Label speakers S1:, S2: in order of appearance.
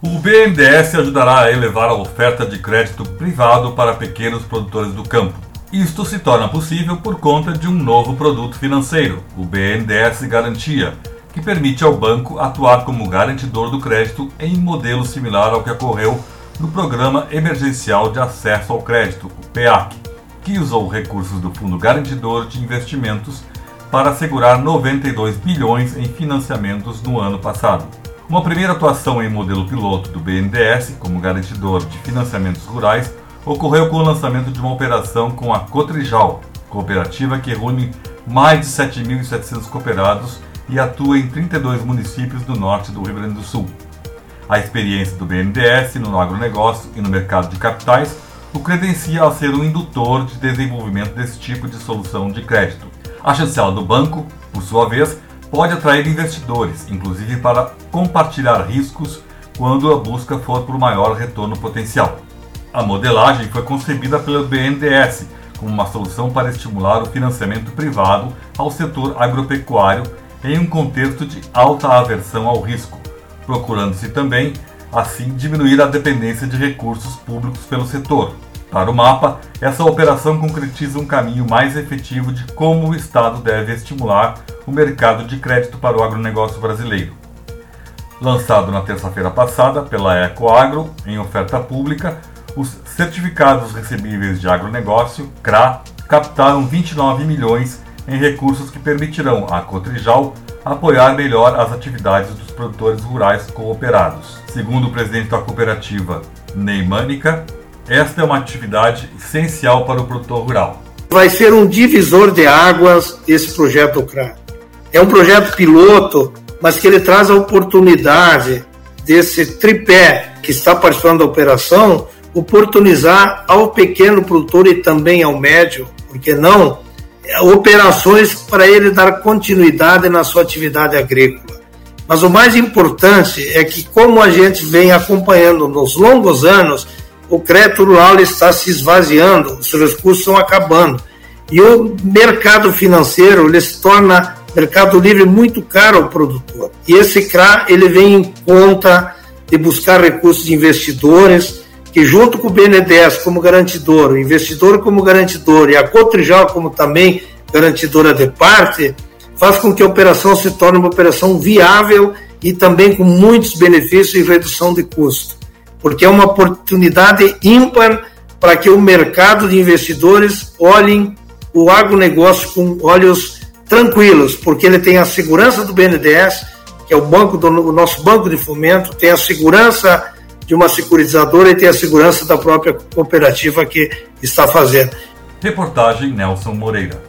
S1: O BNDES ajudará a elevar a oferta de crédito privado para pequenos produtores do campo. Isto se torna possível por conta de um novo produto financeiro, o BNDES Garantia, que permite ao banco atuar como garantidor do crédito em modelo similar ao que ocorreu no Programa Emergencial de Acesso ao Crédito, o PEAC, que usou recursos do Fundo Garantidor de Investimentos para assegurar 92 bilhões em financiamentos no ano passado. Uma primeira atuação em modelo piloto do BNDES, como garantidor de financiamentos rurais, ocorreu com o lançamento de uma operação com a Cotrijal, cooperativa que reúne mais de 7.700 cooperados e atua em 32 municípios do norte do Rio Grande do Sul. A experiência do BNDES no agronegócio e no mercado de capitais o credencia a ser um indutor de desenvolvimento desse tipo de solução de crédito. A chancela do banco, por sua vez, pode atrair investidores, inclusive para compartilhar riscos quando a busca for por maior retorno potencial. A modelagem foi concebida pelo BNDES como uma solução para estimular o financiamento privado ao setor agropecuário em um contexto de alta aversão ao risco, procurando-se também, assim, diminuir a dependência de recursos públicos pelo setor. Para o mapa, essa operação concretiza um caminho mais efetivo de como o Estado deve estimular o mercado de crédito para o agronegócio brasileiro. Lançado na terça-feira passada pela Ecoagro, em oferta pública, os certificados recebíveis de agronegócio, CRA, captaram 29 milhões em recursos que permitirão à Cotrijal apoiar melhor as atividades dos produtores rurais cooperados. Segundo o presidente da cooperativa, Neymânica, esta é uma atividade essencial para o produtor rural.
S2: Vai ser um divisor de águas esse projeto CRA. É um projeto piloto, mas que ele traz a oportunidade desse tripé que está participando da operação oportunizar ao pequeno produtor e também ao médio, porque não, operações para ele dar continuidade na sua atividade agrícola. Mas o mais importante é que, como a gente vem acompanhando nos longos anos, o crédito rural está se esvaziando, os recursos estão acabando. E o mercado financeiro ele se torna mercado livre muito caro ao produtor. E esse CRA ele vem em conta de buscar recursos de investidores, que junto com o BNDES como garantidor, o investidor como garantidor e a Cotrijal como também garantidora de parte, faz com que a operação se torne uma operação viável e também com muitos benefícios e redução de custo, porque é uma oportunidade ímpar para que o mercado de investidores olhem o agronegócio com olhos tranquilos, porque ele tem a segurança do BNDES, que é o banco do o nosso banco de fomento, tem a segurança de uma securitizadora e tem a segurança da própria cooperativa que está fazendo.
S1: Reportagem Nelson Moreira.